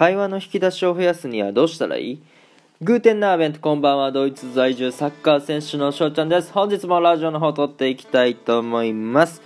会話の引き出しを増やすにはどうしたらいい？グーテンナーベントこんばんはドイツ在住サッカー選手の翔ちゃんです。本日もラジオの方撮っていきたいと思います。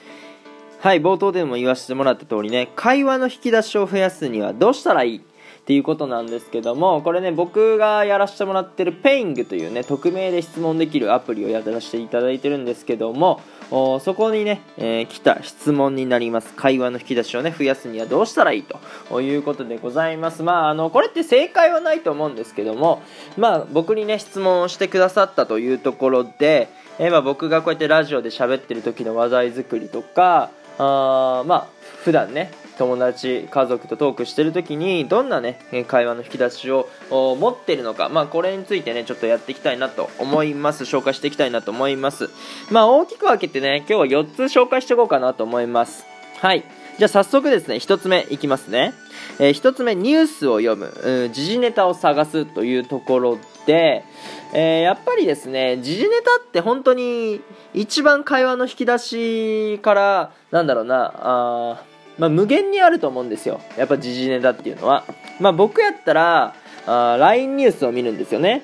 はい冒頭でも言わせてもらった通りね会話の引き出しを増やすにはどうしたらいい？っていうことなんですけどもこれね僕がやらせてもらってるペイングというね匿名で質問できるアプリをやらせていただいてるんですけどもそこにね、えー、来た質問になります。会話の引き出しをね増やすにはどうしたらいいということでございます。まああのこれって正解はないと思うんですけどもまあ僕にね質問をしてくださったというところで、えー、まあ、僕がこうやってラジオで喋ってる時の話題作りとかあまあ普段ね友達家族とトークしてる時にどんなね会話の引き出しを持ってるのかまあこれについてねちょっとやっていきたいなと思います。紹介していきたいなと思います。まあ大きく分けてね今日は4つ紹介していこうかなと思います。はい。じゃあ早速ですね1つ目いきますね、えー、1つ目ニュースを読む、うん、時事ネタを探すというところで、えー、やっぱりですね時事ネタって本当に一番会話の引き出しからなんだろうなあまあ、無限にあると思うんですよ。やっぱ時事ネタっていうのは、まあ、僕やったらあ LINE ニュースを見るんですよね。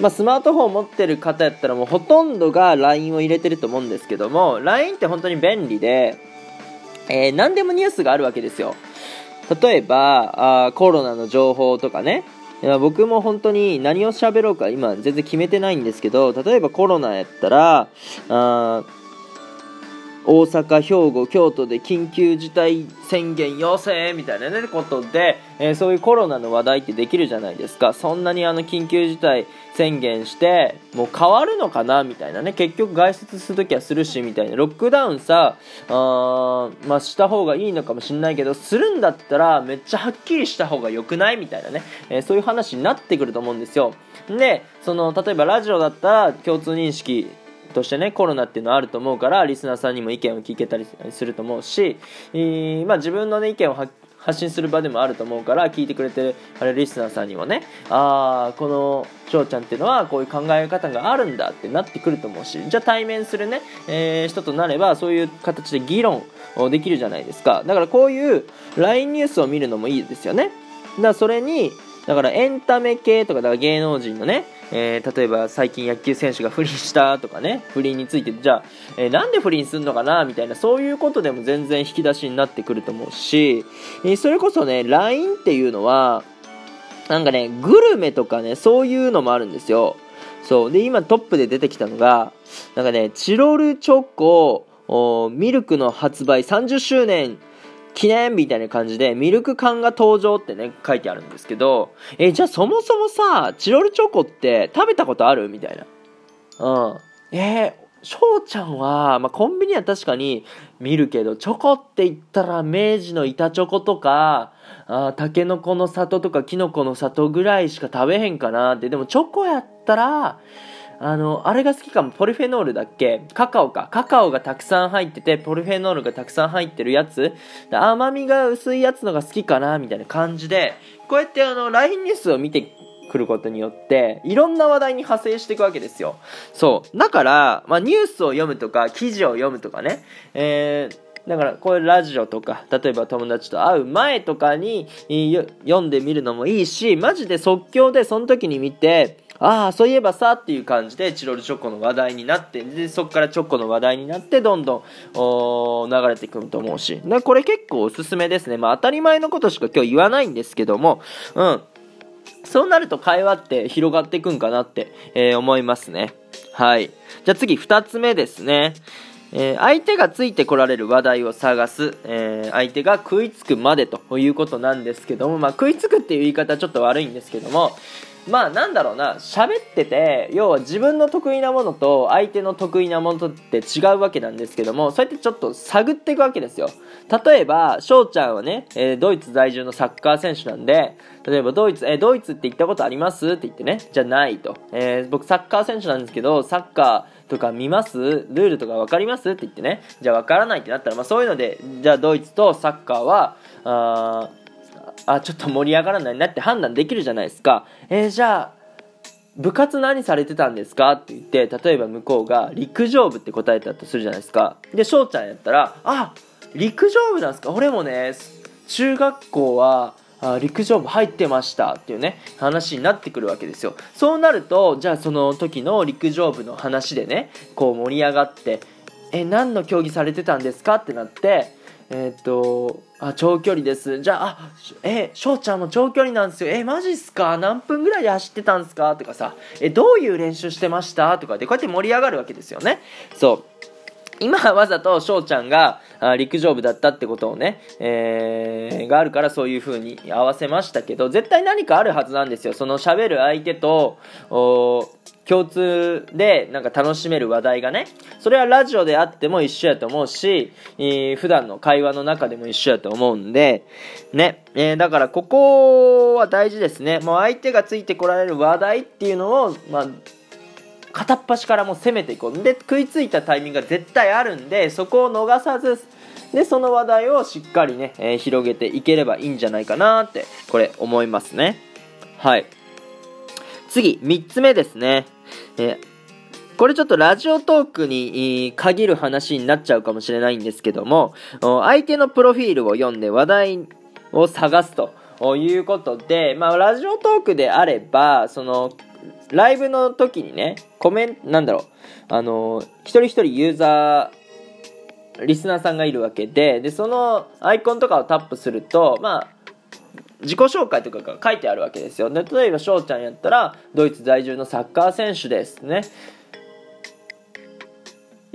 まあ、スマートフォン持ってる方やったらもうほとんどが LINE を入れてると思うんですけども LINE って本当に便利で、えー、何でもニュースがあるわけですよ。例えばあコロナの情報とかね。僕も本当に何を喋ろうか今全然決めてないんですけど例えばコロナやったらあ大阪、兵庫、京都で緊急事態宣言要請みたいな、ね、ことで、えー、そういうコロナの話題ってできるじゃないですか。そんなにあの緊急事態宣言してもう変わるのかなみたいなね結局外出するときはするしみたいな。ロックダウンさあ、まあ、した方がいいのかもしれないけどするんだったらめっちゃはっきりした方が良くないみたいなね、えー、そういう話になってくると思うんですよ。でその例えばラジオだったら共通認識としてねコロナっていうのはあると思うからリスナーさんにも意見を聞けたりすると思うし、えー、まあ、自分の、ね、意見を発信する場でもあると思うから聞いてくれてるあれリスナーさんにもねああこの翔ちゃんっていうのはこういう考え方があるんだってなってくると思うしじゃあ対面するね、えー、人となればそういう形で議論できるじゃないですか。だからこういう LINE ニュースを見るのもいいですよね。だからそれにだからエンタメ系とかだから芸能人のねえー、例えば最近野球選手が不倫したとかね不倫についてじゃあ、えー、なんで不倫するのかなみたいなそういうことでも全然引き出しになってくると思うし、えー、それこそね LINE っていうのはなんかねグルメとかねそういうのもあるんですよ。そう。で今トップで出てきたのがなんかねチロルチョコミルクの発売30周年記念みたいな感じで、ミルク缶が登場ってね、書いてあるんですけど、え、じゃあそもそもさ、チロルチョコって食べたことあるみたいな。うん。えー、翔ちゃんは、まあ、コンビニは確かに見るけど、チョコって言ったら明治の板チョコとか、あタケノコの里とかキノコの里ぐらいしか食べへんかなって。でもチョコやったら、あの、あれが好きかも。ポリフェノールだっけ？カカオか。カカオがたくさん入ってて、ポリフェノールがたくさん入ってるやつ。甘みが薄いやつのが好きかなみたいな感じで、こうやってあの、LINE ニュースを見てくることによって、いろんな話題に派生していくわけですよ。そう。だから、まあ、ニュースを読むとか、記事を読むとかね、えー、だからこういうラジオとか例えば友達と会う前とかに読んでみるのもいいしマジで即興でその時に見てああ、そういえばさっていう感じでチロルチョコの話題になって、で、そこからチョコの話題になって、どんどん、流れてくると思うし。これ結構おすすめですね。まあ当たり前のことしか今日言わないんですけども、うん。そうなると会話って広がっていくんかなって、えー、思いますね。はい。じゃあ次、二つ目ですね。えー、相手がついてこられる話題を探す、えー、相手が食いつくまでということなんですけども、まあ、食いつくっていう言い方ちょっと悪いんですけども、まあなんだろうな。喋ってて要は自分の得意なものと相手の得意なものとって違うわけなんですけどもそうやってちょっと探っていくわけですよ。例えば翔ちゃんはね、えー、ドイツ在住のサッカー選手なんで例えばドイツ、えー、ドイツって行ったことあります？って言ってね。じゃないと、えー、僕サッカー選手なんですけどサッカーとか見ます？ルールとか分かります？って言ってね。じゃあ分からないってなったら、まあ、そういうのでじゃあドイツとサッカーはああちょっと盛り上がらないなって判断できるじゃないですか。えー、じゃあ部活何されてたんですか？って言って例えば向こうが陸上部って答えたとするじゃないですか。で翔ちゃんやったらあ陸上部なんですか？俺もね中学校はあ陸上部入ってました。っていうね話になってくるわけですよ。そうなるとじゃあその時の陸上部の話でねこう盛り上がってえ何の競技されてたんですか？ってなってえー、っとあ長距離です。じゃああえ翔ちゃんも長距離なんですよ。えマジっすか？何分ぐらいで走ってたんですか？とかさ。えどういう練習してました？とかでこうやって盛り上がるわけですよね。そう。今わざと翔ちゃんが陸上部だったってことをね、えー、があるからそういう風に合わせましたけど、絶対何かあるはずなんですよ。その喋る相手と、共通でなんか楽しめる話題がね、それはラジオであっても一緒やと思うし、えー、普段の会話の中でも一緒やと思うんで、ね、えー、だからここは大事ですね。もう相手がついてこられる話題っていうのを、まあ、片っ端からも攻めていこう。で食いついたタイミングが絶対あるんでそこを逃さずでその話題をしっかりね、えー、広げていければいいんじゃないかなってこれ思いますね。はい。次3つ目ですね、えー、これちょっとラジオトークに限る話になっちゃうかもしれないんですけども相手のプロフィールを読んで話題を探すということで、まあ、ラジオトークであればそのライブの時にね、コメント、なんだろう、あの、一人一人ユーザー、リスナーさんがいるわけで、で、そのアイコンとかをタップすると、まあ、自己紹介とかが書いてあるわけですよ。で、例えば翔ちゃんやったら、ドイツ在住のサッカー選手ですね。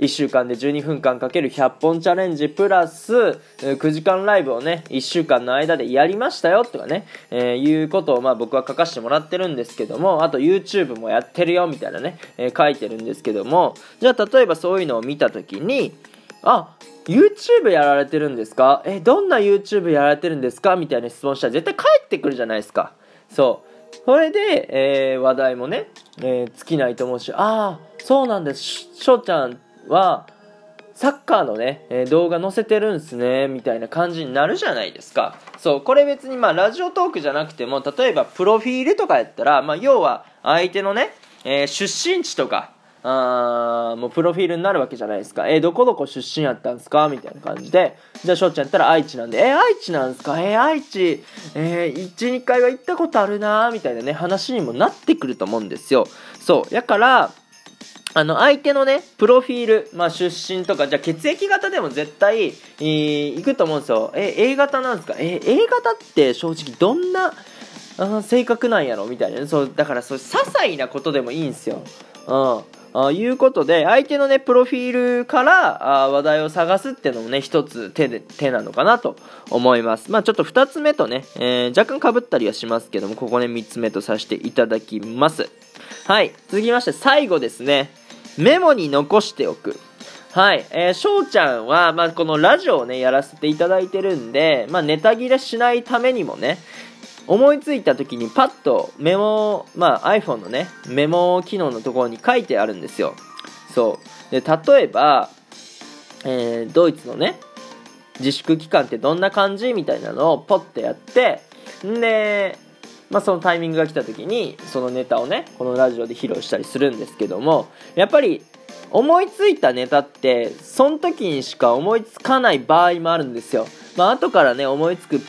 1週間で12分間かける100本チャレンジプラス9時間ライブをね1週間の間でやりましたよとかね、えー、いうことをまあ僕は書かせてもらってるんですけどもあと YouTube もやってるよみたいなね、えー、書いてるんですけどもじゃあ例えばそういうのを見た時にあ YouTube やられてるんですか？えどんな YouTube やられてるんですか？みたいな質問したら絶対返ってくるじゃないですか。そう。それで、えー、話題もね、え尽きないと思うしああそうなんです。しょうちゃんはサッカーのね、えー、動画載せてるんすね、みたいな感じになるじゃないですか。そう、これ別にまあラジオトークじゃなくても、例えばプロフィールとかやったら、まあ要は相手のね、えー、出身地とか、あもうプロフィールになるわけじゃないですか。えー、どこどこ出身やったんすか？みたいな感じで。じゃあ、翔ちゃんやったら愛知なんで、えー、愛知なんすか？えー、愛知、えー、1、2回は行ったことあるなみたいなね、話にもなってくると思うんですよ。そう。やから、あの、相手のね、プロフィール、まあ、出身とか、じゃあ血液型でも絶対、えー、いくと思うんですよ。え、A 型なんですか？え、A 型って正直どんな、あ性格なんやろ？みたいな、ね。そう、だからそう、些細なことでもいいんですよ。うん。ああいうことで、相手のね、プロフィールからあ話題を探すっていうのもね、一つ手で、手なのかなと思います。まあちょっと二つ目とね、えー、若干被ったりはしますけども、ここね、三つ目とさせていただきます。はい。続きまして、最後ですね。メモに残しておく。はい。えー、翔ちゃんは、まあ、このラジオをね、やらせていただいてるんで、まあ、ネタ切れしないためにもね、思いついた時にパッとメモ、まあ、iPhone のね、メモ機能のところに書いてあるんですよ。そう。で、例えば、えー、ドイツのね、自粛期間ってどんな感じみたいなのをポッてやって、んで、まあ、そのタイミングが来た時にそのネタをねこのラジオで披露したりするんですけどもやっぱり思いついたネタってその時にしか思いつかない場合もあるんですよ。まあ後からね思いつく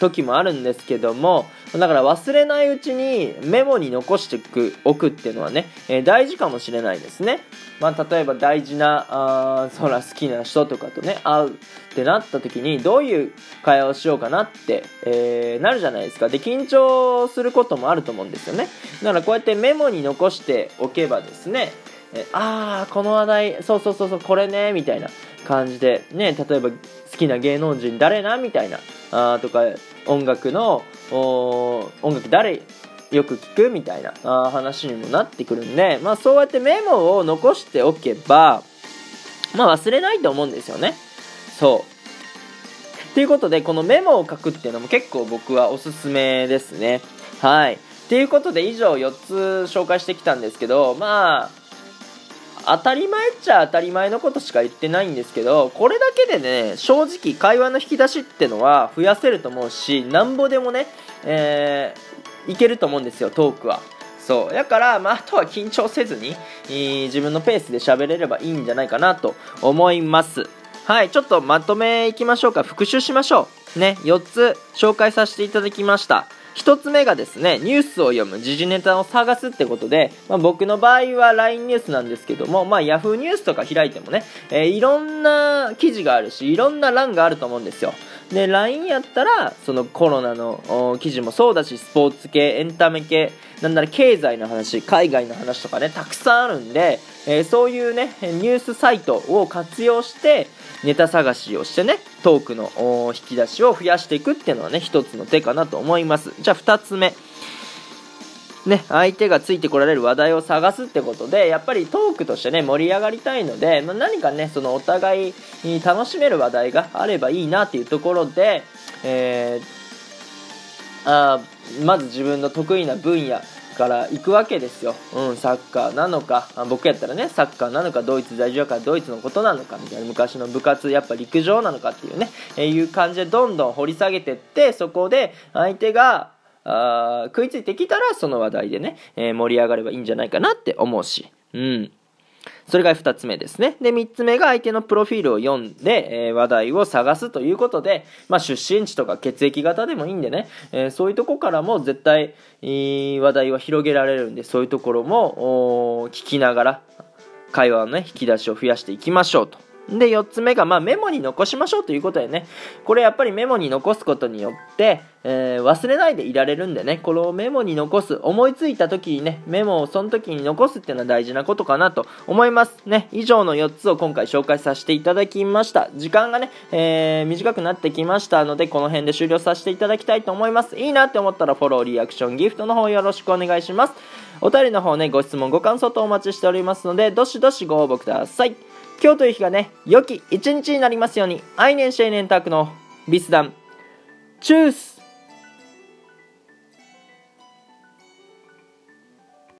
時もあるんですけどもだから忘れないうちにメモに残しておくっていうのはね、えー、大事かもしれないですね。まあ、例えば大事なあそら好きな人とかとね会うってなった時にどういう会話をしようかなって、えー、なるじゃないですかで緊張することもあると思うんですよねだからこうやってメモに残しておけばですねえああこの話題そうそうそうそうこれねみたいな感じでね例えば好きな芸能人誰なみたいなあとか音楽の音楽誰よく聞くみたいな話にもなってくるんで、まあ、そうやってメモを残しておけば、まあ、忘れないと思うんですよね。そう。ということで、このメモを書くっていうのも結構僕はおすすめですね。はい。ということで、以上4つ紹介してきたんですけど、まあ、当たり前っちゃ当たり前のことしか言ってないんですけど、これだけでね、正直会話の引き出しってのは増やせると思うし、なんぼでもね、えー、いけると思うんですよ、トークは。そう。だから、まあ、あとは緊張せずに、自分のペースで喋れればいいんじゃないかなと思います。はい、ちょっとまとめいきましょうか。復習しましょう。ね、4つ紹介させていただきました。1つ目がですね、ニュースを読む、時事ネタを探すってことで、まあ、僕の場合は LINE ニュースなんですけども、まあ、Yahoo ニュースとか開いてもね、えー、いろんな記事があるし、いろんな欄があると思うんですよ。で、LINE やったら、そのコロナの記事もそうだし、スポーツ系、エンタメ系、なんなら経済の話、海外の話とかね、たくさんあるんで、えー、そういうね、ニュースサイトを活用して、ネタ探しをしてね、トークの引き出しを増やしていくっていうのはね、一つの手かなと思います。じゃあ二つ目。ね、相手がついてこられる話題を探すってことで、やっぱりトークとしてね、盛り上がりたいので、まあ、何かね、そのお互いに楽しめる話題があればいいなっていうところで、えー、あまず自分の得意な分野から行くわけですよ、うん、サッカーなのか僕やったらねサッカーなのかドイツ在住やからドイツのことなのかみたいな。昔の部活やっぱ陸上なのかっていうね、えー、いう感じでどんどん掘り下げてってそこで相手があ食いついてきたらその話題でね、えー、盛り上がればいいんじゃないかなって思うし。うん。それが2つ目ですね。で、3つ目が相手のプロフィールを読んで、えー、話題を探すということで、まあ、出身地とか血液型でもいいんでね、えー、そういうとこからも絶対、話題は広げられるんで、そういうところも聞きながら、会話のね、引き出しを増やしていきましょうと。で、4つ目が、まあ、メモに残しましょうということでね、これやっぱりメモに残すことによって、えー、忘れないでいられるんでね、このメモに残す、思いついた時にね、メモをその時に残すっていうのは大事なことかなと思いますね。以上の4つを今回紹介させていただきました。時間がね、えー、短くなってきましたので、この辺で終了させていただきたいと思います。いいなって思ったらフォロー、リアクション、ギフトの方よろしくお願いします。お便りの方ね、ご質問、ご感想とお待ちしておりますので、どしどしご応募ください。今日という日がね、良き一日になりますように、愛年シェイネンタクのビスダン、チュース。